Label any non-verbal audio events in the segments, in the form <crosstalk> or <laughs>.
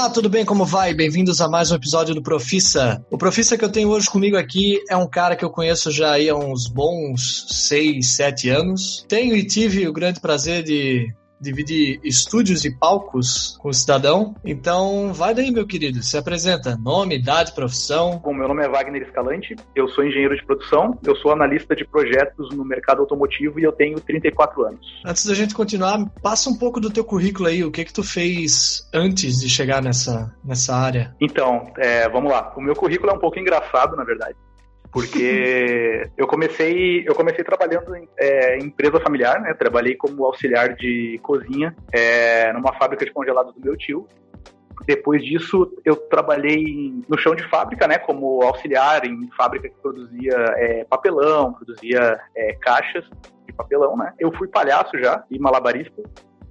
Olá, tudo bem? Como vai? Bem-vindos a mais um episódio do Profissa. O Profissa que eu tenho hoje comigo aqui é um cara que eu conheço já há uns bons seis, sete anos. Tenho e tive o grande prazer de dividir estúdios e palcos com o cidadão. Então, vai daí, meu querido, se apresenta. Nome, idade, profissão. Bom, meu nome é Wagner Escalante, eu sou engenheiro de produção, eu sou analista de projetos no mercado automotivo e eu tenho 34 anos. Antes da gente continuar, passa um pouco do teu currículo aí, o que que tu fez antes de chegar nessa, nessa área? Então, é, vamos lá. O meu currículo é um pouco engraçado, na verdade porque eu comecei eu comecei trabalhando em, é, em, empresa familiar, né? Trabalhei como auxiliar de cozinha é, numa fábrica de congelados do meu tio. Depois disso, eu trabalhei no chão de fábrica, né? Como auxiliar em fábrica que produzia é, papelão, produzia é, caixas de papelão, né? Eu fui palhaço já e malabarista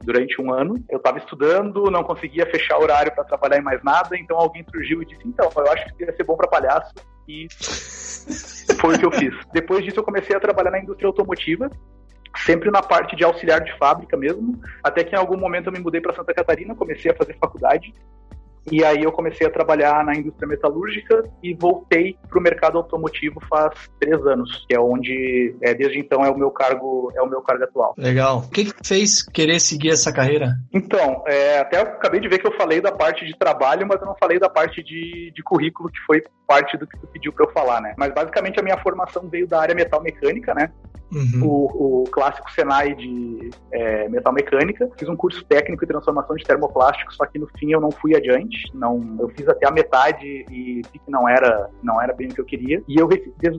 durante um ano. Eu estava estudando, não conseguia fechar horário para trabalhar em mais nada, então alguém surgiu e disse: Então, eu acho que ia ser bom para palhaço. E foi o que eu fiz. <laughs> Depois disso, eu comecei a trabalhar na indústria automotiva, sempre na parte de auxiliar de fábrica mesmo, até que em algum momento eu me mudei para Santa Catarina, comecei a fazer faculdade e aí eu comecei a trabalhar na indústria metalúrgica e voltei para o mercado automotivo faz três anos, que é onde é, desde então é o meu cargo é o meu cargo atual. Legal. O que, que fez querer seguir essa carreira? Então, é, até eu acabei de ver que eu falei da parte de trabalho, mas eu não falei da parte de, de currículo que foi parte do que tu pediu para eu falar, né? Mas basicamente a minha formação veio da área metal mecânica, né? Uhum. O, o, clássico Senai de é, metal mecânica. Fiz um curso técnico de transformação de termoplásticos, só que no fim eu não fui adiante. Não, eu fiz até a metade e vi que não era, não era bem o que eu queria. E eu,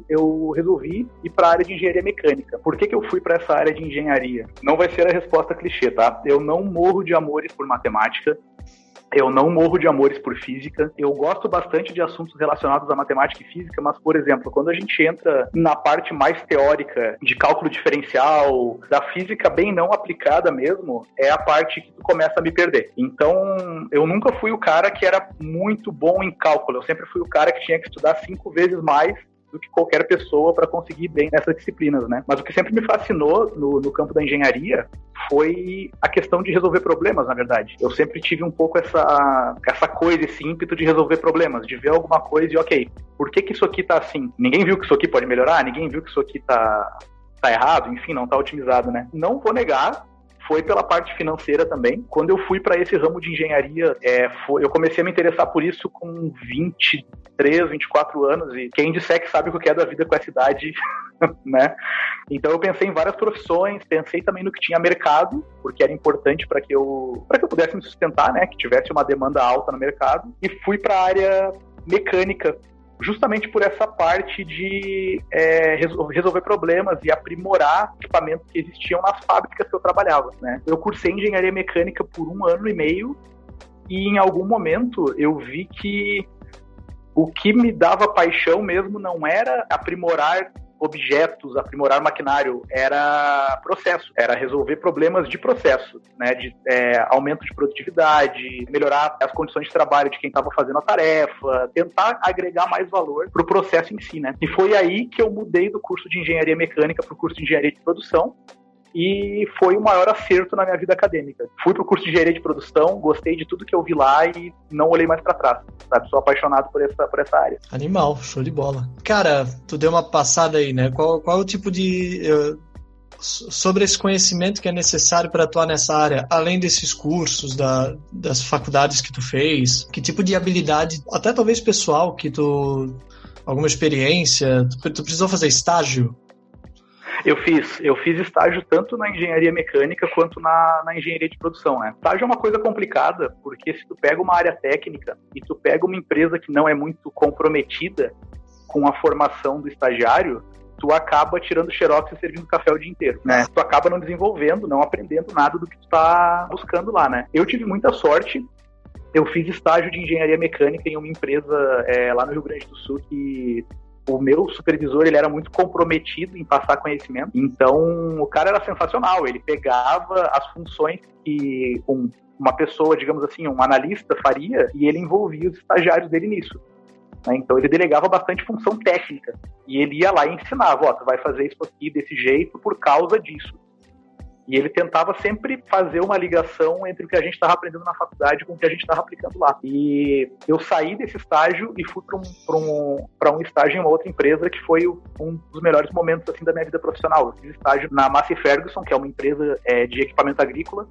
eu resolvi ir para a área de engenharia mecânica. Por que, que eu fui para essa área de engenharia? Não vai ser a resposta clichê, tá? Eu não morro de amores por matemática. Eu não morro de amores por física. Eu gosto bastante de assuntos relacionados à matemática e física, mas, por exemplo, quando a gente entra na parte mais teórica de cálculo diferencial, da física bem não aplicada mesmo, é a parte que tu começa a me perder. Então, eu nunca fui o cara que era muito bom em cálculo. Eu sempre fui o cara que tinha que estudar cinco vezes mais do que qualquer pessoa para conseguir bem nessas disciplinas, né? Mas o que sempre me fascinou no, no, campo da engenharia foi a questão de resolver problemas, na verdade. Eu sempre tive um pouco essa, essa coisa, esse ímpeto de resolver problemas, de ver alguma coisa e, ok, por que que isso aqui tá assim? Ninguém viu que isso aqui pode melhorar? Ninguém viu que isso aqui tá, tá errado? Enfim, não tá otimizado, né? Não vou negar foi pela parte financeira também. Quando eu fui para esse ramo de engenharia, é, foi, eu comecei a me interessar por isso com 23, 24 anos, e quem disser que sabe o que é da vida com essa idade, <laughs> né? Então eu pensei em várias profissões, pensei também no que tinha mercado, porque era importante para que eu para que eu pudesse me sustentar, né, que tivesse uma demanda alta no mercado, e fui para a área mecânica justamente por essa parte de é, resolver problemas e aprimorar equipamentos que existiam nas fábricas que eu trabalhava. Né? Eu cursei engenharia mecânica por um ano e meio e em algum momento eu vi que o que me dava paixão mesmo não era aprimorar objetos, aprimorar maquinário, era processo, era resolver problemas de processo, né, de é, aumento de produtividade, melhorar as condições de trabalho de quem estava fazendo a tarefa, tentar agregar mais valor para o processo em si, né. E foi aí que eu mudei do curso de engenharia mecânica para o curso de engenharia de produção, e foi o maior acerto na minha vida acadêmica. Fui pro curso de engenharia de produção, gostei de tudo que eu vi lá e não olhei mais para trás, sabe? Sou apaixonado por essa, por essa área. Animal, show de bola. Cara, tu deu uma passada aí, né? Qual, qual é o tipo de... Uh, sobre esse conhecimento que é necessário para atuar nessa área, além desses cursos, da, das faculdades que tu fez, que tipo de habilidade, até talvez pessoal, que tu alguma experiência, tu, tu precisou fazer estágio eu fiz, eu fiz estágio tanto na engenharia mecânica quanto na, na engenharia de produção, né? Estágio é uma coisa complicada, porque se tu pega uma área técnica e tu pega uma empresa que não é muito comprometida com a formação do estagiário, tu acaba tirando xerox e servindo café o dia inteiro, né? Tu acaba não desenvolvendo, não aprendendo nada do que tu tá buscando lá, né? Eu tive muita sorte, eu fiz estágio de engenharia mecânica em uma empresa é, lá no Rio Grande do Sul que o meu supervisor ele era muito comprometido em passar conhecimento. Então, o cara era sensacional. Ele pegava as funções que um, uma pessoa, digamos assim, um analista faria e ele envolvia os estagiários dele nisso. Né? Então, ele delegava bastante função técnica e ele ia lá e ensinava: ó, tu vai fazer isso aqui desse jeito por causa disso. E ele tentava sempre fazer uma ligação entre o que a gente estava aprendendo na faculdade com o que a gente estava aplicando lá. E eu saí desse estágio e fui para um, um, um estágio em uma outra empresa que foi um dos melhores momentos assim da minha vida profissional. Eu fiz estágio na Massey Ferguson, que é uma empresa é, de equipamento agrícola.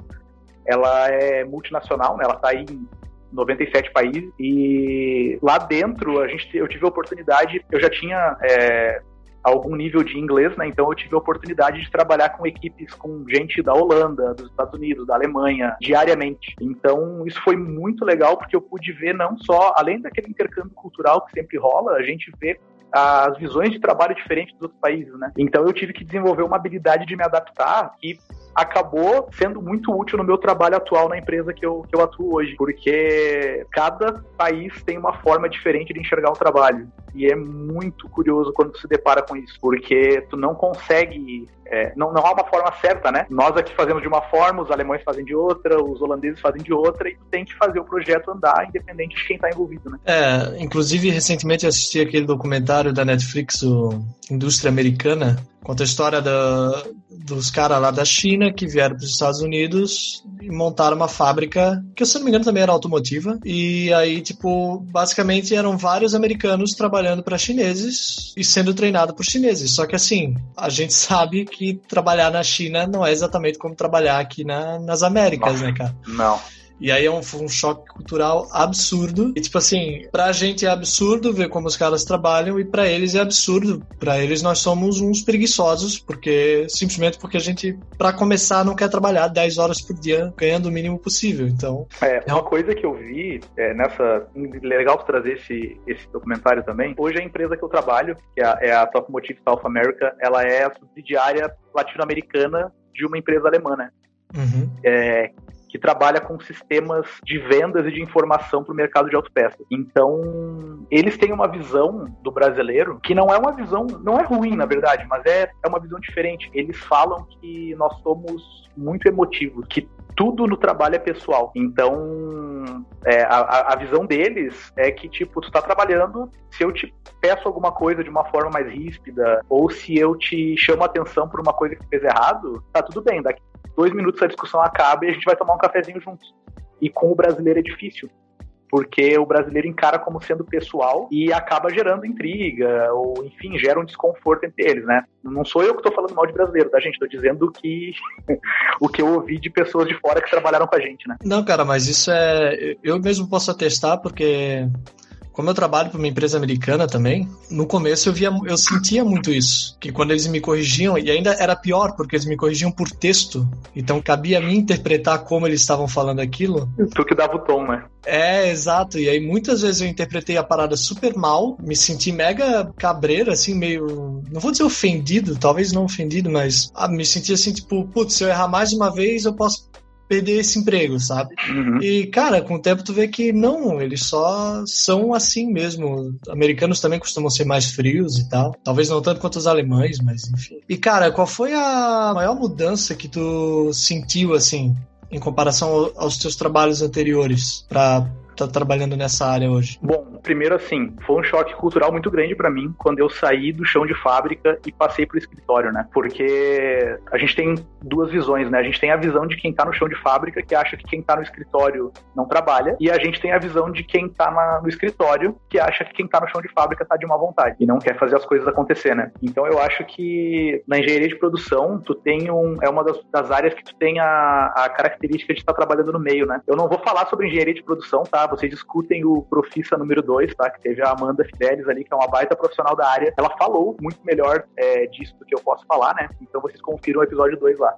Ela é multinacional, né? ela está em 97 países e lá dentro a gente eu tive a oportunidade eu já tinha é, algum nível de inglês, né? Então eu tive a oportunidade de trabalhar com equipes com gente da Holanda, dos Estados Unidos, da Alemanha, diariamente. Então isso foi muito legal porque eu pude ver não só, além daquele intercâmbio cultural que sempre rola, a gente vê as visões de trabalho diferentes dos outros países, né? Então eu tive que desenvolver uma habilidade de me adaptar que acabou sendo muito útil no meu trabalho atual na empresa que eu, que eu atuo hoje, porque cada país tem uma forma diferente de enxergar o trabalho. E é muito curioso quando se depara com isso, porque tu não consegue é, não, não há uma forma certa, né? Nós aqui fazemos de uma forma, os alemães fazem de outra, os holandeses fazem de outra, e tu tem que fazer o projeto andar independente de quem está envolvido, né? É, inclusive recentemente assisti aquele documentário da Netflix, o Indústria Americana, conta a história da, dos caras lá da China que vieram para os Estados Unidos e montaram uma fábrica, que se não me engano também era automotiva, e aí, tipo, basicamente eram vários americanos trabalhando para chineses e sendo treinado por chineses. Só que assim, a gente <laughs> sabe que trabalhar na China não é exatamente como trabalhar aqui na, nas Américas, Nossa, né, cara? Não. E aí é um, um choque cultural absurdo. E, tipo assim, pra gente é absurdo ver como os caras trabalham e para eles é absurdo. Para eles nós somos uns preguiçosos, porque simplesmente porque a gente, para começar, não quer trabalhar 10 horas por dia ganhando o mínimo possível. Então. É, é uma coisa que eu vi é, nessa. Legal trazer esse, esse documentário também. Hoje a empresa que eu trabalho, que é a, é a Top Motive South America, ela é a subsidiária latino-americana de uma empresa alemã, né? Uhum. É, que trabalha com sistemas de vendas e de informação para o mercado de autopeças. Então, eles têm uma visão do brasileiro que não é uma visão, não é ruim, na verdade, mas é, é uma visão diferente. Eles falam que nós somos muito emotivos, que tudo no trabalho é pessoal. Então, é, a, a, visão deles é que, tipo, tu tá trabalhando, se eu te peço alguma coisa de uma forma mais ríspida, ou se eu te chamo a atenção por uma coisa que fez errado, tá tudo bem, daqui dois minutos a discussão acaba e a gente vai tomar um cafezinho juntos. E com o brasileiro é difícil porque o brasileiro encara como sendo pessoal e acaba gerando intriga, ou enfim, gera um desconforto entre eles, né? Não sou eu que estou falando mal de brasileiro, tá, gente? Estou dizendo que <laughs> o que eu ouvi de pessoas de fora que trabalharam com a gente, né? Não, cara, mas isso é. Eu mesmo posso atestar, porque como eu trabalho para uma empresa americana também, no começo eu via, eu sentia muito isso, que quando eles me corrigiam e ainda era pior porque eles me corrigiam por texto, então cabia a mim interpretar como eles estavam falando aquilo. Tu que dava o tom, né? É, exato. E aí muitas vezes eu interpretei a parada super mal, me senti mega cabreiro, assim, meio. Não vou dizer ofendido, talvez não ofendido, mas ah, me senti assim, tipo, putz, se eu errar mais uma vez, eu posso perder esse emprego, sabe? Uhum. E, cara, com o tempo tu vê que não, eles só são assim mesmo. Americanos também costumam ser mais frios e tal. Talvez não tanto quanto os alemães, mas enfim. E, cara, qual foi a maior mudança que tu sentiu, assim, em comparação aos teus trabalhos anteriores para tá trabalhando nessa área hoje? Bom, primeiro assim, foi um choque cultural muito grande para mim quando eu saí do chão de fábrica e passei pro escritório, né? Porque a gente tem duas visões, né? A gente tem a visão de quem tá no chão de fábrica que acha que quem tá no escritório não trabalha, e a gente tem a visão de quem tá na, no escritório que acha que quem tá no chão de fábrica tá de má vontade e não quer fazer as coisas acontecer, né? Então eu acho que na engenharia de produção, tu tem um é uma das, das áreas que tu tem a, a característica de estar tá trabalhando no meio, né? Eu não vou falar sobre engenharia de produção, tá? Vocês escutem o Profissa número 2, tá? Que teve a Amanda Fidelis ali, que é uma baita profissional da área. Ela falou muito melhor é, disso do que eu posso falar, né? Então vocês confiram o episódio 2 lá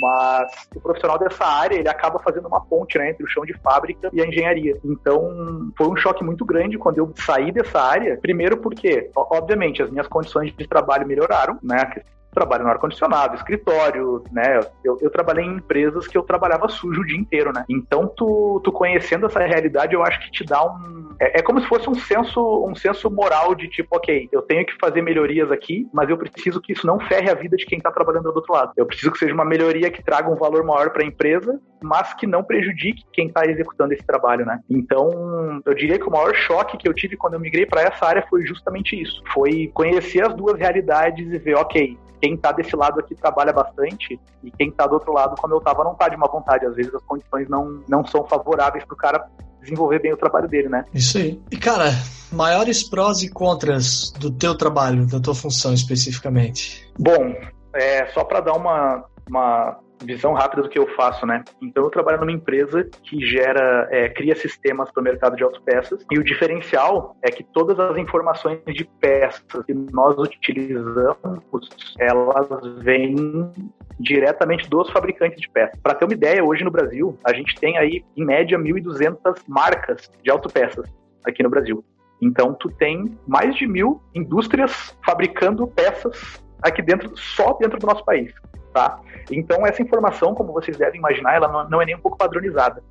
mas o profissional dessa área ele acaba fazendo uma ponte né, entre o chão de fábrica e a engenharia. Então foi um choque muito grande quando eu saí dessa área. Primeiro porque, obviamente, as minhas condições de trabalho melhoraram, né? Trabalho no ar-condicionado, escritório, né? Eu, eu, trabalhei em empresas que eu trabalhava sujo o dia inteiro, né? Então, tu, tu conhecendo essa realidade, eu acho que te dá um. É, é, como se fosse um senso, um senso moral de tipo, ok, eu tenho que fazer melhorias aqui, mas eu preciso que isso não ferre a vida de quem está trabalhando do outro lado. Eu preciso que seja uma melhoria que traga um valor maior para a empresa, mas que não prejudique quem está executando esse trabalho, né? Então, eu diria que o maior choque que eu tive quando eu migrei para essa área foi justamente isso. Foi conhecer as duas realidades e ver, ok, quem está desse lado aqui trabalha bastante e quem está do outro lado, como eu estava, não está de má vontade. Às vezes as condições não, não são favoráveis para o cara desenvolver bem o trabalho dele, né? Isso aí. E cara, maiores prós e contras do teu trabalho, da tua função especificamente? Bom, é, só para dar uma, uma visão rápida do que eu faço, né? Então eu trabalho numa empresa que gera, é, cria sistemas para o mercado de autopeças e o diferencial é que todas as informações de peças que nós utilizamos, elas vêm diretamente dos fabricantes de peças. Para ter uma ideia, hoje no Brasil a gente tem aí em média 1.200 marcas de autopeças aqui no Brasil. Então tu tem mais de mil indústrias fabricando peças aqui dentro, só dentro do nosso país, tá? Então, essa informação, como vocês devem imaginar, ela não é nem um pouco padronizada.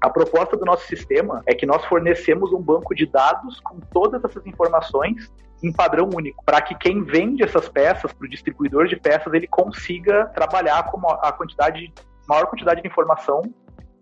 A proposta do nosso sistema é que nós fornecemos um banco de dados com todas essas informações em padrão único, para que quem vende essas peças para o distribuidor de peças ele consiga trabalhar com a quantidade maior quantidade de informação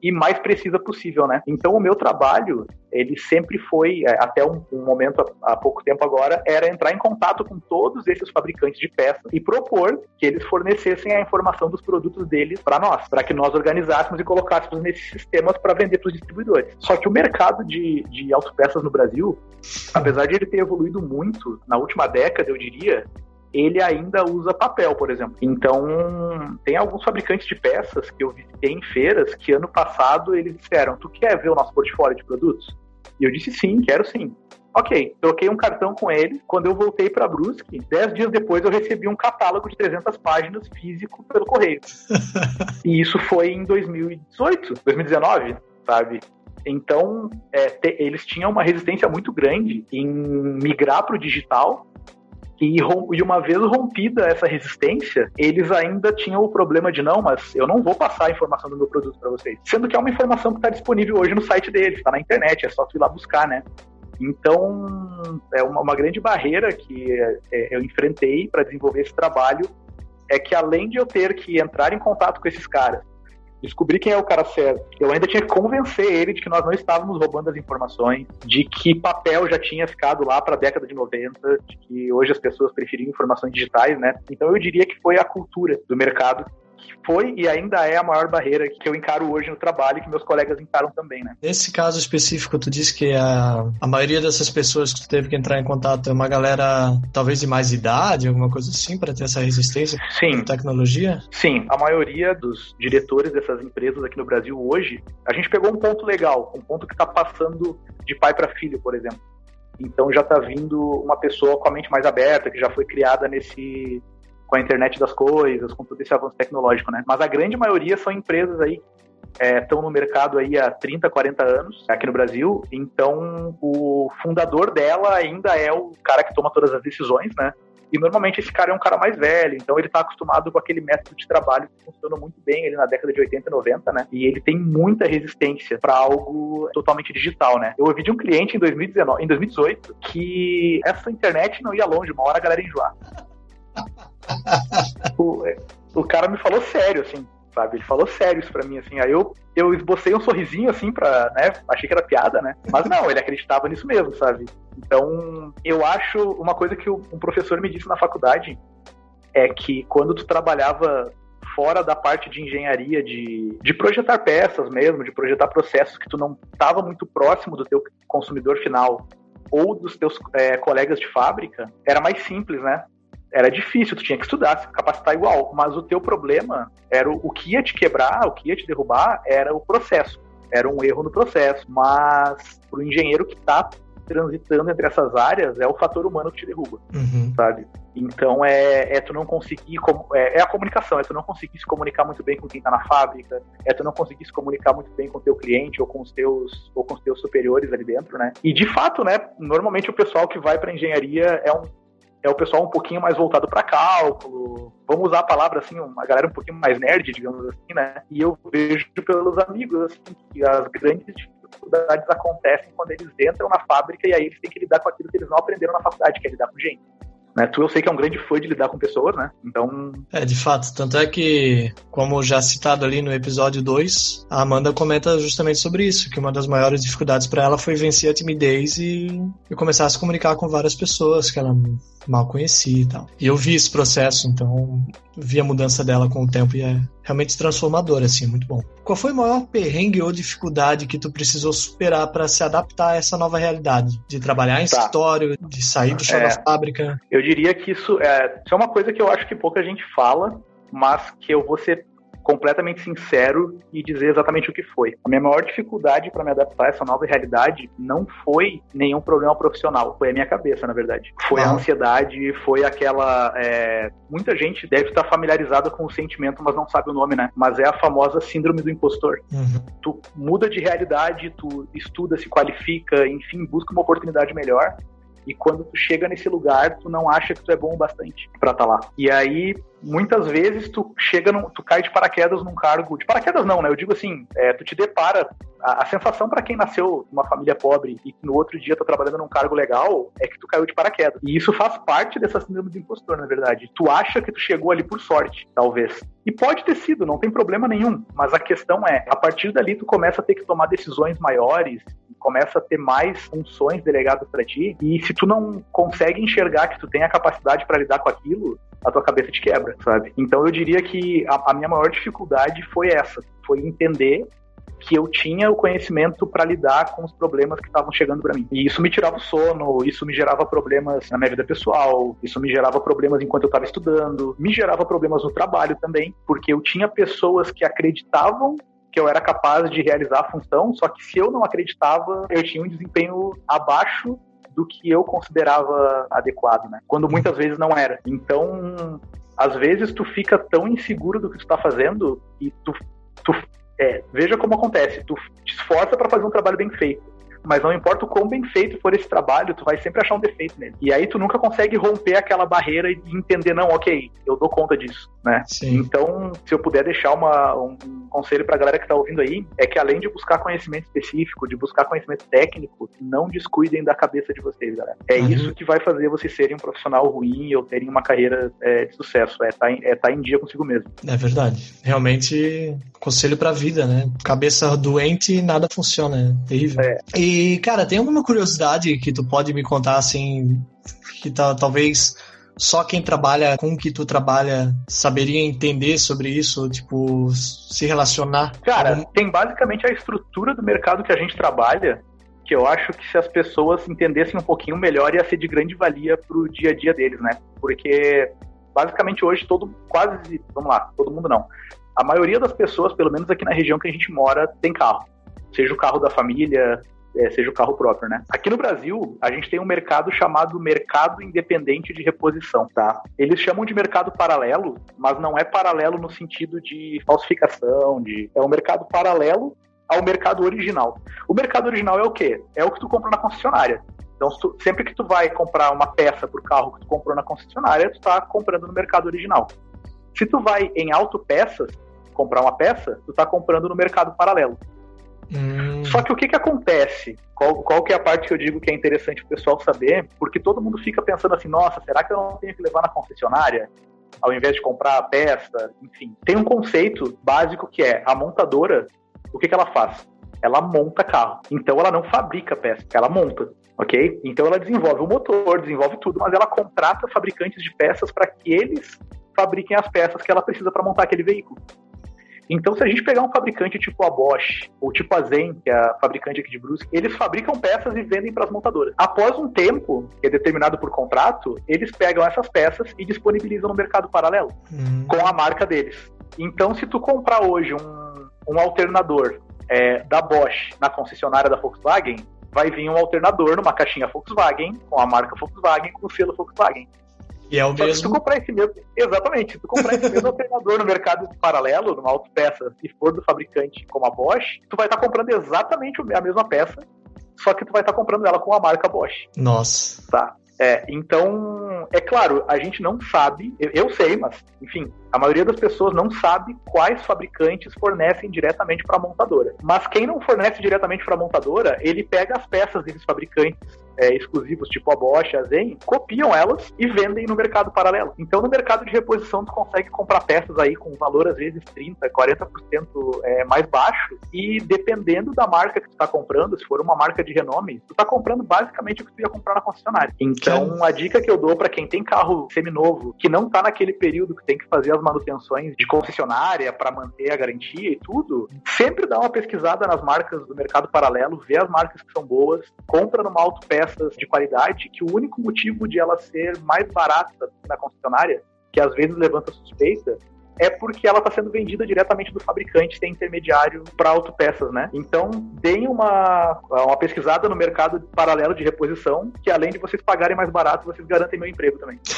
e mais precisa possível, né? Então o meu trabalho, ele sempre foi, é, até um, um momento há pouco tempo agora, era entrar em contato com todos esses fabricantes de peças e propor que eles fornecessem a informação dos produtos deles para nós, para que nós organizássemos e colocássemos nesses sistemas para vender para os distribuidores. Só que o mercado de, de autopeças no Brasil, apesar de ele ter evoluído muito na última década, eu diria, ele ainda usa papel, por exemplo. Então, tem alguns fabricantes de peças que eu visitei em feiras que ano passado eles disseram: Tu quer ver o nosso portfólio de produtos? E eu disse sim, quero sim. Ok, troquei um cartão com ele. Quando eu voltei para Brusque, dez dias depois eu recebi um catálogo de 300 páginas físico pelo correio. <laughs> e isso foi em 2018, 2019, sabe? Então, é, te, eles tinham uma resistência muito grande em migrar para o digital e, e, uma vez rompida essa resistência, eles ainda tinham o problema de não, mas eu não vou passar a informação do meu produto para vocês. Sendo que é uma informação que está disponível hoje no site deles, está na internet, é só tu ir lá buscar, né? Então, é uma, uma grande barreira que é, eu enfrentei para desenvolver esse trabalho é que além de eu ter que entrar em contato com esses caras, descobrir quem é o cara certo. Eu ainda tinha que convencer ele de que nós não estávamos roubando as informações, de que papel já tinha ficado lá para a década de 90, de que hoje as pessoas preferiam informações digitais, né? Então eu diria que foi a cultura do mercado que foi e ainda é a maior barreira que eu encaro hoje no trabalho e que meus colegas encaram também, né? Nesse caso específico, tu disse que a, a maioria dessas pessoas que tu teve que entrar em contato é uma galera talvez de mais idade, alguma coisa assim, para ter essa resistência Sim. à tecnologia? Sim, a maioria dos diretores dessas empresas aqui no Brasil hoje, a gente pegou um ponto legal, um ponto que está passando de pai para filho, por exemplo. Então já está vindo uma pessoa com a mente mais aberta, que já foi criada nesse com a internet das coisas, com todo esse avanço tecnológico, né? Mas a grande maioria são empresas aí estão é, no mercado aí há 30, 40 anos aqui no Brasil, então o fundador dela ainda é o cara que toma todas as decisões, né? E normalmente esse cara é um cara mais velho, então ele está acostumado com aquele método de trabalho que funcionou muito bem ele na década de 80 e 90, né? E ele tem muita resistência para algo totalmente digital, né? Eu ouvi de um cliente em 2019, em 2018 que essa internet não ia longe, uma hora a galera enjoar. <laughs> o, o cara me falou sério, assim, sabe? Ele falou sério isso pra mim, assim. Aí eu, eu esbocei um sorrisinho, assim, pra, né? Achei que era piada, né? Mas não, ele acreditava nisso mesmo, sabe? Então, eu acho uma coisa que um professor me disse na faculdade é que quando tu trabalhava fora da parte de engenharia, de, de projetar peças mesmo, de projetar processos que tu não estava muito próximo do teu consumidor final ou dos teus é, colegas de fábrica, era mais simples, né? Era difícil, tu tinha que estudar, se capacitar igual, mas o teu problema era o, o que ia te quebrar, o que ia te derrubar, era o processo. Era um erro no processo, mas para o engenheiro que está transitando entre essas áreas é o fator humano que te derruba, uhum. sabe? Então é, é tu não conseguir é, é, a comunicação, é tu não conseguir se comunicar muito bem com quem está na fábrica, é tu não conseguir se comunicar muito bem com o teu cliente ou com os teus ou com os teus superiores ali dentro, né? E de fato, né? Normalmente o pessoal que vai para engenharia é um é o pessoal um pouquinho mais voltado para cálculo, vamos usar a palavra assim, uma galera um pouquinho mais nerd, digamos assim, né? E eu vejo pelos amigos assim que as grandes dificuldades acontecem quando eles entram na fábrica e aí eles têm que lidar com aquilo que eles não aprenderam na faculdade, que é lidar com gente. Né? Tu eu sei que é um grande fã de lidar com pessoas, né? Então. É, de fato. Tanto é que, como já citado ali no episódio 2, a Amanda comenta justamente sobre isso, que uma das maiores dificuldades para ela foi vencer a timidez e, e começar a se comunicar com várias pessoas que ela mal conhecia e tal. E eu vi esse processo, então vi a mudança dela com o tempo e é realmente transformador, assim, muito bom. Qual foi o maior perrengue ou dificuldade que tu precisou superar para se adaptar a essa nova realidade? De trabalhar em tá. escritório, de sair do chão é, da fábrica? Eu diria que isso é, isso é uma coisa que eu acho que pouca gente fala, mas que eu vou ser completamente sincero e dizer exatamente o que foi. A minha maior dificuldade para me adaptar a essa nova realidade não foi nenhum problema profissional, foi a minha cabeça, na verdade. Foi ah. a ansiedade, foi aquela. É... Muita gente deve estar familiarizada com o sentimento, mas não sabe o nome, né? Mas é a famosa síndrome do impostor. Uhum. Tu muda de realidade, tu estuda, se qualifica, enfim, busca uma oportunidade melhor e quando tu chega nesse lugar, tu não acha que tu é bom o bastante para estar tá lá. E aí, muitas vezes, tu chega, tu cai de paraquedas num cargo. De paraquedas não, né? Eu digo assim, é, tu te depara. A, a sensação para quem nasceu numa família pobre e no outro dia tá trabalhando num cargo legal é que tu caiu de paraquedas. E isso faz parte dessa síndrome do impostor, na verdade. Tu acha que tu chegou ali por sorte, talvez. E pode ter sido, não tem problema nenhum. Mas a questão é, a partir dali tu começa a ter que tomar decisões maiores começa a ter mais funções delegadas para ti, e se tu não consegue enxergar que tu tem a capacidade para lidar com aquilo, a tua cabeça te quebra, sabe? Então eu diria que a, a minha maior dificuldade foi essa, foi entender que eu tinha o conhecimento para lidar com os problemas que estavam chegando para mim. E isso me tirava o sono, isso me gerava problemas na minha vida pessoal, isso me gerava problemas enquanto eu estava estudando, me gerava problemas no trabalho também, porque eu tinha pessoas que acreditavam que eu era capaz de realizar a função, só que se eu não acreditava, eu tinha um desempenho abaixo do que eu considerava adequado, né? Quando muitas vezes não era. Então, às vezes tu fica tão inseguro do que tu tá fazendo e tu, tu é, veja como acontece, tu te esforça para fazer um trabalho bem feito mas não importa o quão bem feito for esse trabalho, tu vai sempre achar um defeito nele. E aí tu nunca consegue romper aquela barreira e entender, não, ok, eu dou conta disso, né? Sim. Então, se eu puder deixar uma, um, conselho pra galera que tá ouvindo aí, é que além de buscar conhecimento específico, de buscar conhecimento técnico, não descuidem da cabeça de vocês, galera. É uhum. isso que vai fazer vocês serem um profissional ruim ou terem uma carreira é, de sucesso, é estar tá é tá em dia consigo mesmo. É verdade. Realmente, conselho pra vida, né? Cabeça doente, nada funciona, é terrível. É. E e, cara, tem alguma curiosidade que tu pode me contar, assim, que tá, talvez só quem trabalha com o que tu trabalha saberia entender sobre isso, tipo, se relacionar? Cara, tem basicamente a estrutura do mercado que a gente trabalha, que eu acho que se as pessoas entendessem um pouquinho melhor ia ser de grande valia pro dia a dia deles, né? Porque basicamente hoje todo quase, vamos lá, todo mundo não. A maioria das pessoas, pelo menos aqui na região que a gente mora, tem carro. Seja o carro da família, é, seja o carro próprio, né? Aqui no Brasil, a gente tem um mercado chamado mercado independente de reposição, tá? Eles chamam de mercado paralelo, mas não é paralelo no sentido de falsificação, de é um mercado paralelo ao mercado original. O mercado original é o quê? É o que tu compra na concessionária. Então, tu, sempre que tu vai comprar uma peça para o carro que tu comprou na concessionária, tu está comprando no mercado original. Se tu vai em autopeças comprar uma peça, tu está comprando no mercado paralelo. Hum. Só que o que, que acontece? Qual, qual que é a parte que eu digo que é interessante o pessoal saber? Porque todo mundo fica pensando assim, nossa, será que eu não tenho que levar na concessionária? Ao invés de comprar a peça, enfim. Tem um conceito básico que é a montadora, o que, que ela faz? Ela monta carro. Então ela não fabrica peça, ela monta, ok? Então ela desenvolve o motor, desenvolve tudo, mas ela contrata fabricantes de peças para que eles fabriquem as peças que ela precisa para montar aquele veículo. Então, se a gente pegar um fabricante tipo a Bosch, ou tipo a Zen, que é a fabricante aqui de Brusque, eles fabricam peças e vendem para as montadoras. Após um tempo, que é determinado por contrato, eles pegam essas peças e disponibilizam no mercado paralelo, uhum. com a marca deles. Então, se tu comprar hoje um, um alternador é, da Bosch na concessionária da Volkswagen, vai vir um alternador numa caixinha Volkswagen, com a marca Volkswagen, com o selo Volkswagen. E é o Só mesmo. Se tu comprar esse mesmo, exatamente, se tu comprar esse mesmo <laughs> alternador no mercado paralelo, numa autopeça, se for do fabricante como a Bosch, tu vai estar tá comprando exatamente a mesma peça, só que tu vai estar tá comprando ela com a marca Bosch. Nossa. Tá. É, então, é claro, a gente não sabe, eu, eu, sei, mas, enfim, a maioria das pessoas não sabe quais fabricantes fornecem diretamente para a montadora. Mas quem não fornece diretamente para a montadora, ele pega as peças desses fabricantes é, exclusivos, tipo a Bosch, a Zen, copiam elas e vendem no mercado paralelo. Então, no mercado de reposição, tu consegue comprar peças aí com valor, às vezes, 30%, 40% é, mais baixo, e dependendo da marca que tu está comprando, se for uma marca de renome, tu está comprando basicamente o que tu ia comprar na concessionária. Então, a dica que eu dou para quem tem carro seminovo, que não está naquele período que tem que fazer as manutenções de concessionária para manter a garantia e tudo, sempre dá uma pesquisada nas marcas do mercado paralelo, vê as marcas que são boas, compra numa autopeças de qualidade, que o único motivo de ela ser mais barata na concessionária, que às vezes levanta suspeita, é porque ela está sendo vendida diretamente do fabricante sem intermediário para autopeças, né? Então, deem uma, uma pesquisada no mercado paralelo de reposição, que além de vocês pagarem mais barato, vocês garantem meu emprego também. <laughs>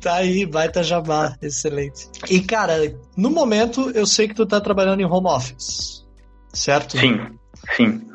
tá aí, baita jabá, excelente. E cara, no momento eu sei que tu tá trabalhando em home office, certo? Sim, sim.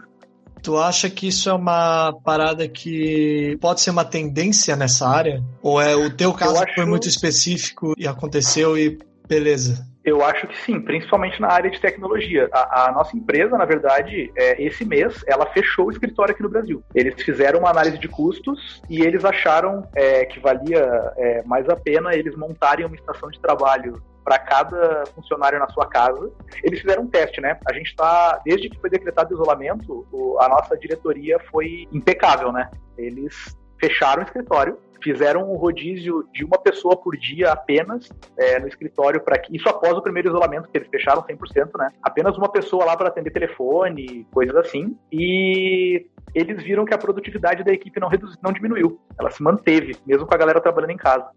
Tu acha que isso é uma parada que pode ser uma tendência nessa área? Ou é o teu caso acho... foi muito específico e aconteceu e beleza? Eu acho que sim, principalmente na área de tecnologia. A, a nossa empresa, na verdade, é, esse mês, ela fechou o escritório aqui no Brasil. Eles fizeram uma análise de custos e eles acharam é, que valia é, mais a pena eles montarem uma estação de trabalho para cada funcionário na sua casa. Eles fizeram um teste, né? A gente está, desde que foi decretado o isolamento, o, a nossa diretoria foi impecável, né? Eles fecharam o escritório, fizeram um rodízio de uma pessoa por dia apenas é, no escritório para isso após o primeiro isolamento que eles fecharam 100%, né? Apenas uma pessoa lá para atender telefone, coisas assim. E eles viram que a produtividade da equipe não reduziu, não diminuiu, ela se manteve, mesmo com a galera trabalhando em casa.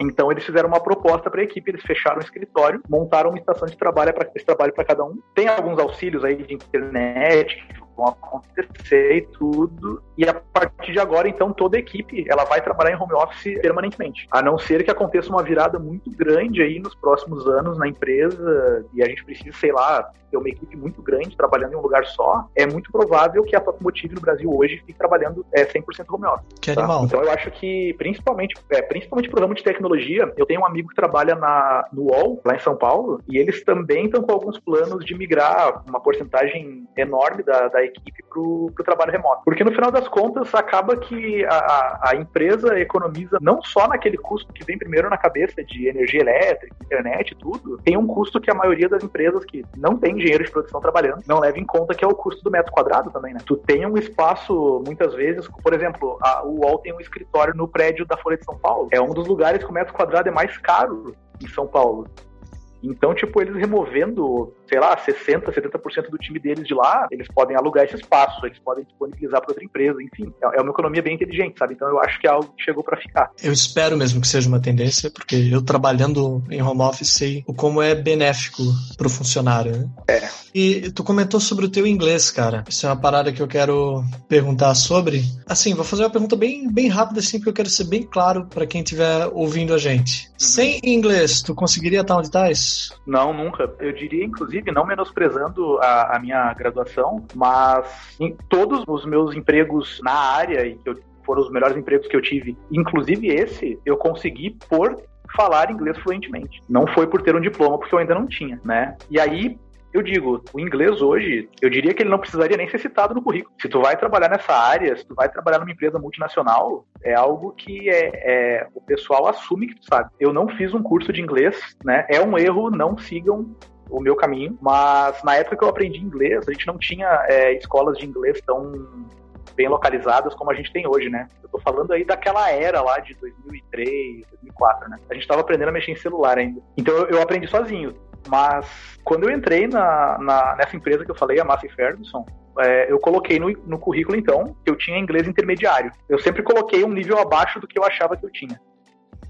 Então eles fizeram uma proposta para a equipe, eles fecharam o escritório, montaram uma estação de trabalho para esse trabalho para cada um. Tem alguns auxílios aí de internet vão acontecer e tudo. E a partir de agora, então, toda a equipe ela vai trabalhar em home office permanentemente. A não ser que aconteça uma virada muito grande aí nos próximos anos na empresa e a gente precisa, sei lá, ter uma equipe muito grande trabalhando em um lugar só, é muito provável que a Top Motive no Brasil hoje fique trabalhando é, 100% home office. Que tá? animal. Então eu acho que, principalmente, é, principalmente pro ramo de tecnologia, eu tenho um amigo que trabalha na, no UOL, lá em São Paulo, e eles também estão com alguns planos de migrar uma porcentagem enorme da, da equipe para o trabalho remoto. Porque no final das contas, acaba que a, a empresa economiza não só naquele custo que vem primeiro na cabeça de energia elétrica, internet tudo, tem um custo que a maioria das empresas que não tem engenheiro de produção trabalhando não leva em conta que é o custo do metro quadrado também, né? Tu tem um espaço, muitas vezes, por exemplo, a, o UOL tem um escritório no prédio da Folha de São Paulo. É um dos lugares que o metro quadrado é mais caro em São Paulo. Então, tipo, eles removendo, sei lá, 60%, 70% do time deles de lá, eles podem alugar esse espaço, eles podem disponibilizar para outra empresa, enfim. É, é uma economia bem inteligente, sabe? Então eu acho que é algo que chegou para ficar. Eu espero mesmo que seja uma tendência, porque eu trabalhando em home office sei o como é benéfico para o funcionário, né? É. E tu comentou sobre o teu inglês, cara. Isso é uma parada que eu quero perguntar sobre. Assim, vou fazer uma pergunta bem, bem rápida, assim, porque eu quero ser bem claro para quem estiver ouvindo a gente. Uhum. Sem inglês, tu conseguiria estar onde estás? Não, nunca. Eu diria, inclusive, não menosprezando a, a minha graduação, mas em todos os meus empregos na área, e que foram os melhores empregos que eu tive, inclusive esse, eu consegui por falar inglês fluentemente. Não foi por ter um diploma, porque eu ainda não tinha, né? E aí, eu digo, o inglês hoje, eu diria que ele não precisaria nem ser citado no currículo. Se tu vai trabalhar nessa área, se tu vai trabalhar numa empresa multinacional, é algo que é, é, o pessoal assume que tu sabe. Eu não fiz um curso de inglês, né? É um erro, não sigam o meu caminho, mas na época que eu aprendi inglês, a gente não tinha é, escolas de inglês tão bem localizadas como a gente tem hoje, né? Eu tô falando aí daquela era lá de 2003, 2004, né? A gente tava aprendendo a mexer em celular ainda. Então eu, eu aprendi sozinho. Mas quando eu entrei na, na, nessa empresa que eu falei, a Massey Ferguson, é, eu coloquei no, no currículo, então, que eu tinha inglês intermediário. Eu sempre coloquei um nível abaixo do que eu achava que eu tinha.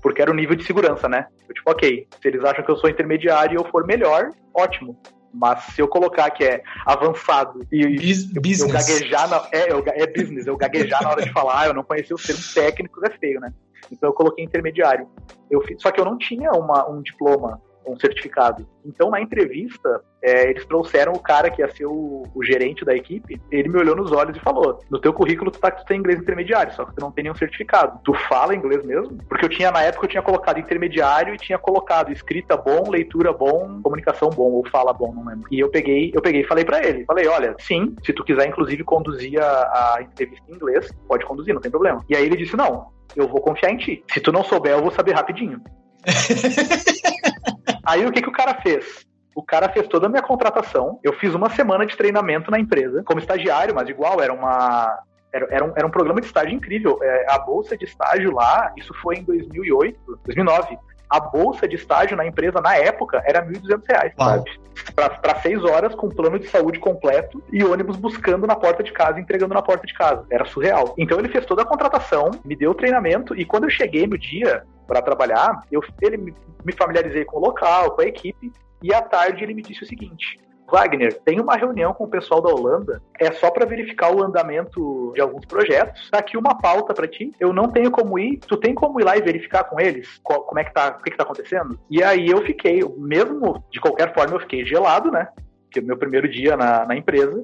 Porque era o nível de segurança, né? Eu, tipo, ok, se eles acham que eu sou intermediário e eu for melhor, ótimo. Mas se eu colocar que é avançado e eu, eu, gaguejar na, é, eu, é business, eu gaguejar na hora de falar, <laughs> eu não conhecia os termos técnicos, é feio, né? Então eu coloquei intermediário. Eu fiz, só que eu não tinha uma, um diploma um certificado. Então, na entrevista, é, eles trouxeram o cara que ia ser o, o, gerente da equipe, ele me olhou nos olhos e falou: No teu currículo tu tá que tu tem inglês intermediário, só que tu não tem nenhum certificado. Tu fala inglês mesmo? Porque eu tinha, na época, eu tinha colocado intermediário e tinha colocado escrita bom, leitura bom, comunicação bom, ou fala bom, não lembro. E eu peguei, eu peguei e falei para ele, falei, olha, sim, se tu quiser, inclusive, conduzir a, a entrevista em inglês, pode conduzir, não tem problema. E aí ele disse, não, eu vou confiar em ti. Se tu não souber, eu vou saber rapidinho. <laughs> Aí o que, que o cara fez? O cara fez toda a minha contratação. Eu fiz uma semana de treinamento na empresa, como estagiário, mas igual, era uma. Era, era, um, era um programa de estágio incrível. É, a bolsa de estágio lá, isso foi em 2008, 2009 a bolsa de estágio na empresa, na época, era R$ 1.200, sabe? Para seis horas, com plano de saúde completo e ônibus buscando na porta de casa, entregando na porta de casa. Era surreal. Então ele fez toda a contratação, me deu o treinamento e quando eu cheguei no dia para trabalhar, eu, ele me familiarizei com o local, com a equipe e à tarde ele me disse o seguinte: Wagner, tem uma reunião com o pessoal da Holanda, é só para verificar o andamento de alguns projetos. Tá aqui uma pauta para ti. Eu não tenho como ir, tu tem como ir lá e verificar com eles qual, como é que tá, o que, que tá acontecendo? E aí eu fiquei, mesmo de qualquer forma, eu fiquei gelado, né? Que é meu primeiro dia na, na empresa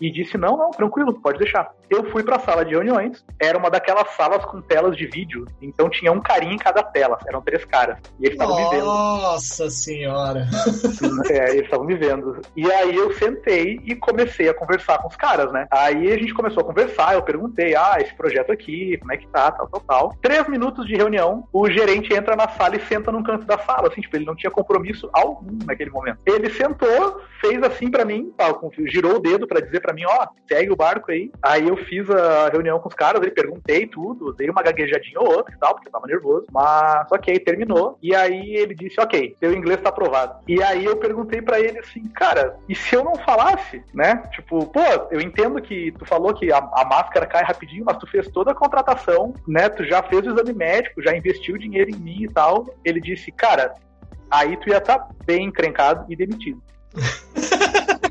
e disse: não, não, tranquilo, pode deixar. Eu fui para a sala de reuniões, era uma daquelas salas com telas de vídeo, então tinha um carinha em cada tela, eram três caras. E eles estavam me vendo. Nossa senhora! <laughs> É, eles estavam me vendo. E aí eu sentei e comecei a conversar com os caras, né? Aí a gente começou a conversar, eu perguntei: ah, esse projeto aqui, como é que tá, tal, tal, tal. Três minutos de reunião, o gerente entra na sala e senta num canto da sala, assim, tipo, ele não tinha compromisso algum naquele momento. Ele sentou, fez assim para mim, girou o dedo para dizer para mim, ó, segue o barco aí. Aí eu fiz a reunião com os caras, ele perguntei tudo, dei uma gaguejadinha ou outra e tal, porque eu tava nervoso. Mas ok, terminou. E aí ele disse, ok, seu inglês tá aprovado. E aí eu perguntei para ele assim, cara, e se eu não falasse, né? Tipo, pô, eu entendo que tu falou que a, a máscara cai rapidinho, mas tu fez toda a contratação, né? Tu já fez o exame médico, já investiu dinheiro em mim e tal. Ele disse, cara, aí tu ia estar tá bem encrencado e demitido. <laughs>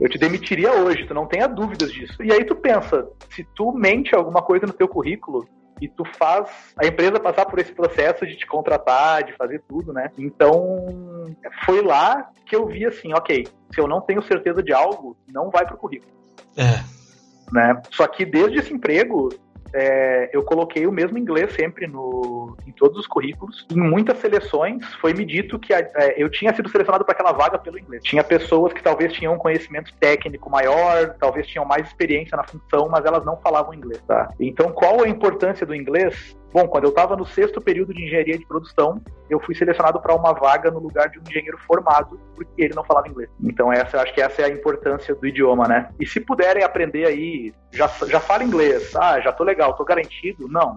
Eu te demitiria hoje, tu não tenha dúvidas disso. E aí tu pensa, se tu mente alguma coisa no teu currículo, e tu faz a empresa passar por esse processo de te contratar, de fazer tudo, né? Então, foi lá que eu vi assim, ok, se eu não tenho certeza de algo, não vai pro currículo. É. Né? Só que desde esse emprego, é, eu coloquei o mesmo inglês sempre no, em todos os currículos. Em muitas seleções foi me dito que a, é, eu tinha sido selecionado para aquela vaga pelo inglês. Tinha pessoas que talvez tinham um conhecimento técnico maior, talvez tinham mais experiência na função, mas elas não falavam inglês. Tá? Então, qual a importância do inglês? Bom, quando eu estava no sexto período de engenharia de produção, eu fui selecionado para uma vaga no lugar de um engenheiro formado, porque ele não falava inglês. Então, essa, acho que essa é a importância do idioma, né? E se puderem aprender aí, já, já fala inglês, ah, já tô legal, tô garantido. Não.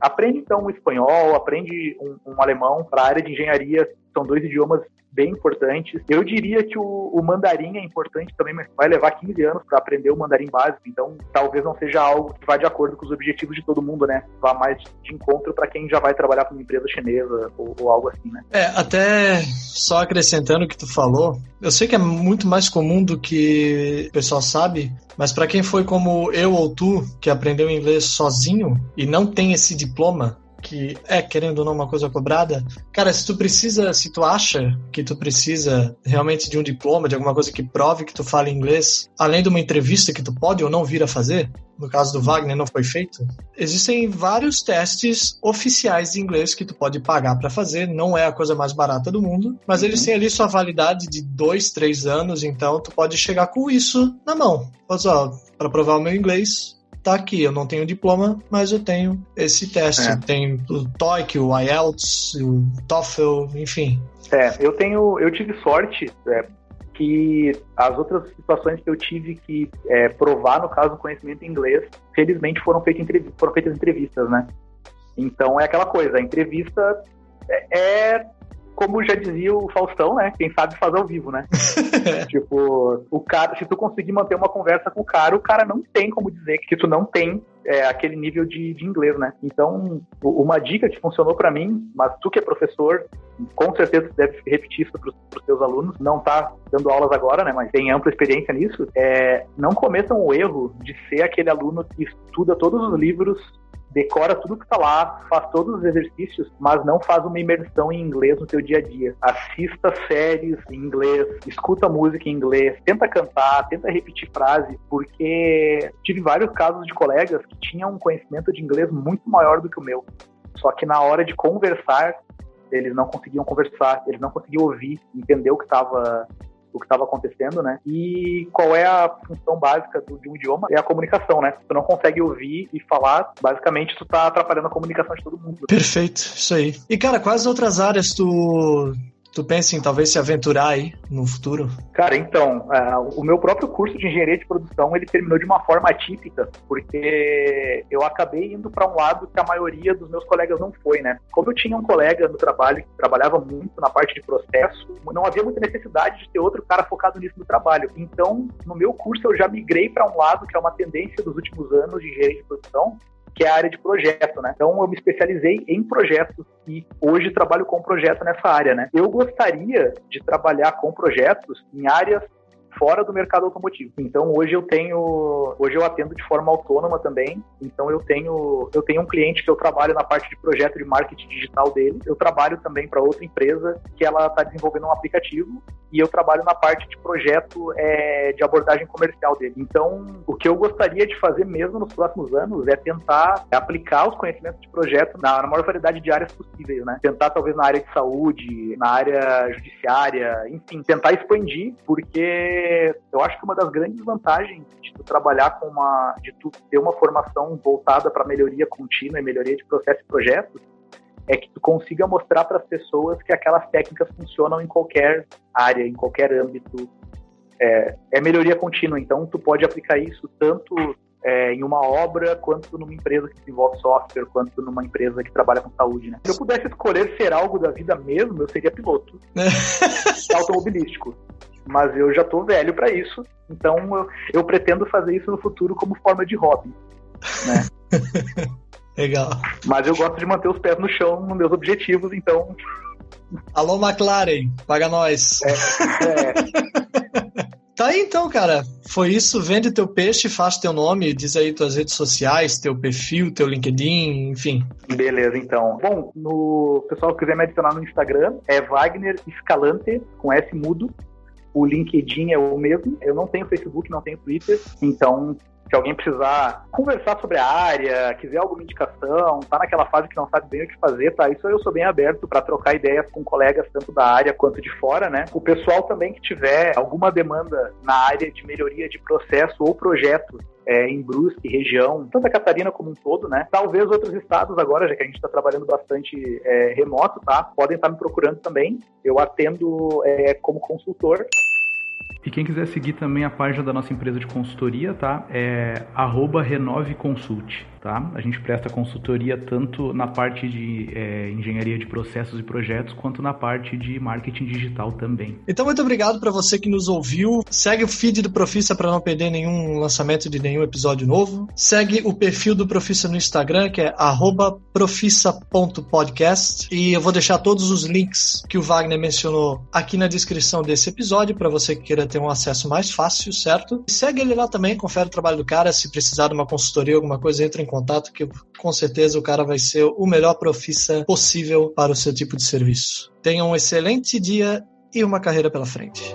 Aprende então um espanhol, aprende um, um alemão para a área de engenharia, são dois idiomas bem importantes. Eu diria que o, o mandarim é importante também, mas vai levar 15 anos para aprender o mandarim básico, então talvez não seja algo que vá de acordo com os objetivos de todo mundo, né? Vá mais de encontro para quem já vai trabalhar com uma empresa chinesa ou, ou, algo assim, né? É, até só acrescentando o que tu falou, eu sei que é muito mais comum do que o pessoal sabe, mas para quem foi como eu ou tu, que aprendeu inglês sozinho e não tem esse diploma, que é, querendo ou não, uma coisa cobrada, cara, se tu precisa, se tu acha que tu precisa realmente de um diploma, de alguma coisa que prove que tu fala inglês, além de uma entrevista que tu pode ou não vir a fazer, no caso do Wagner não foi feito, existem vários testes oficiais de inglês que tu pode pagar para fazer, não é a coisa mais barata do mundo, mas eles têm ali sua validade de dois, três anos, então tu pode chegar com isso na mão. Ó, para provar o meu inglês, tá aqui, eu não tenho diploma, mas eu tenho esse teste. É. Tem o TOEIC, o IELTS, o TOEFL, enfim. É, eu tenho, eu tive sorte é, que as outras situações que eu tive que é, provar, no caso, conhecimento em inglês, felizmente foram feitas, entrevistas, foram feitas entrevistas, né? Então é aquela coisa, a entrevista é, é como já dizia o Faustão, né? Quem sabe faz ao vivo, né? <laughs> tipo, o cara, se tu conseguir manter uma conversa com o cara, o cara não tem como dizer que tu não tem é, aquele nível de, de, inglês, né? Então, uma dica que funcionou para mim, mas tu que é professor, com certeza deve repetir isso para os teus alunos, não tá dando aulas agora, né? Mas tem ampla experiência nisso. É, não cometam o erro de ser aquele aluno que estuda todos os livros decora tudo que tá lá, faz todos os exercícios, mas não faz uma imersão em inglês no teu dia a dia. Assista séries em inglês, escuta música em inglês, tenta cantar, tenta repetir frases, porque tive vários casos de colegas que tinham um conhecimento de inglês muito maior do que o meu. Só que na hora de conversar, eles não conseguiam conversar, eles não conseguiam ouvir, entender o que estava o que estava acontecendo, né? E qual é a função básica do, de um idioma? É a comunicação, né? Tu não consegue ouvir e falar, basicamente tu tá atrapalhando a comunicação de todo mundo. Perfeito, isso aí. E cara, quais outras áreas tu Tu pensa em talvez se aventurar aí no futuro? Cara, então, uh, o meu próprio curso de engenharia de produção ele terminou de uma forma atípica, porque eu acabei indo para um lado que a maioria dos meus colegas não foi, né? Como eu tinha um colega no trabalho que trabalhava muito na parte de processo, não havia muita necessidade de ter outro cara focado nisso no trabalho. Então, no meu curso eu já migrei para um lado que é uma tendência dos últimos anos de engenharia de produção, que é a área de projeto, né? Então eu me especializei em projetos e hoje trabalho com projeto nessa área, né? Eu gostaria de trabalhar com projetos em áreas fora do mercado automotivo. Então hoje eu tenho, hoje eu atendo de forma autônoma também. Então eu tenho, eu tenho um cliente que eu trabalho na parte de projeto de marketing digital dele. Eu trabalho também para outra empresa que ela está desenvolvendo um aplicativo e eu trabalho na parte de projeto é, de abordagem comercial dele. Então o que eu gostaria de fazer mesmo nos próximos anos é tentar aplicar os conhecimentos de projeto na, na maior variedade de áreas possíveis, né? Tentar talvez na área de saúde, na área judiciária, enfim, tentar expandir, porque eu acho que uma das grandes vantagens de tu trabalhar com uma, de tu ter uma formação voltada para melhoria contínua e melhoria de processo e projetos, é que tu consiga mostrar para as pessoas que aquelas técnicas funcionam em qualquer área, em qualquer âmbito. É, é melhoria contínua, então tu pode aplicar isso tanto é, em uma obra, quanto numa empresa que desenvolve software, quanto numa empresa que trabalha com saúde, né? Se eu pudesse escolher ser algo da vida mesmo, eu seria piloto <laughs> automobilístico mas eu já tô velho para isso, então eu, eu, pretendo fazer isso no futuro como forma de hobby, né? <laughs> Legal. Mas eu gosto de manter os pés no chão nos meus objetivos, então. Alô, McLaren, paga nós. É, é. <laughs> tá aí então, cara. Foi isso. Vende teu peixe, faz teu nome, diz aí tuas redes sociais, teu perfil, teu LinkedIn, enfim. Beleza, então. Bom, no pessoal que quiser me adicionar no Instagram, é Wagner Escalante, com S mudo. O LinkedIn é o mesmo. Eu não tenho Facebook, não tenho Twitter. Então, se alguém precisar conversar sobre a área, quiser alguma indicação, tá naquela fase que não sabe bem o que fazer, tá? Isso eu sou bem aberto para trocar ideias com colegas tanto da área quanto de fora, né? O pessoal também que tiver alguma demanda na área de melhoria de processo ou projeto é, em Brusque, região, Santa Catarina como um todo, né? Talvez outros estados agora, já que a gente está trabalhando bastante é, remoto, tá? Podem estar me procurando também. Eu atendo é, como consultor. E quem quiser seguir também a página da nossa empresa de consultoria, tá? É @renove_consult tá? A gente presta consultoria tanto na parte de é, engenharia de processos e projetos, quanto na parte de marketing digital também. Então, muito obrigado para você que nos ouviu. Segue o feed do Profissa para não perder nenhum lançamento de nenhum episódio novo. Segue o perfil do Profissa no Instagram, que é profissa.podcast. E eu vou deixar todos os links que o Wagner mencionou aqui na descrição desse episódio, para você que queira ter um acesso mais fácil, certo? E segue ele lá também, confere o trabalho do cara. Se precisar de uma consultoria, alguma coisa, entre em contato que com certeza o cara vai ser o melhor profissa possível para o seu tipo de serviço. Tenha um excelente dia e uma carreira pela frente.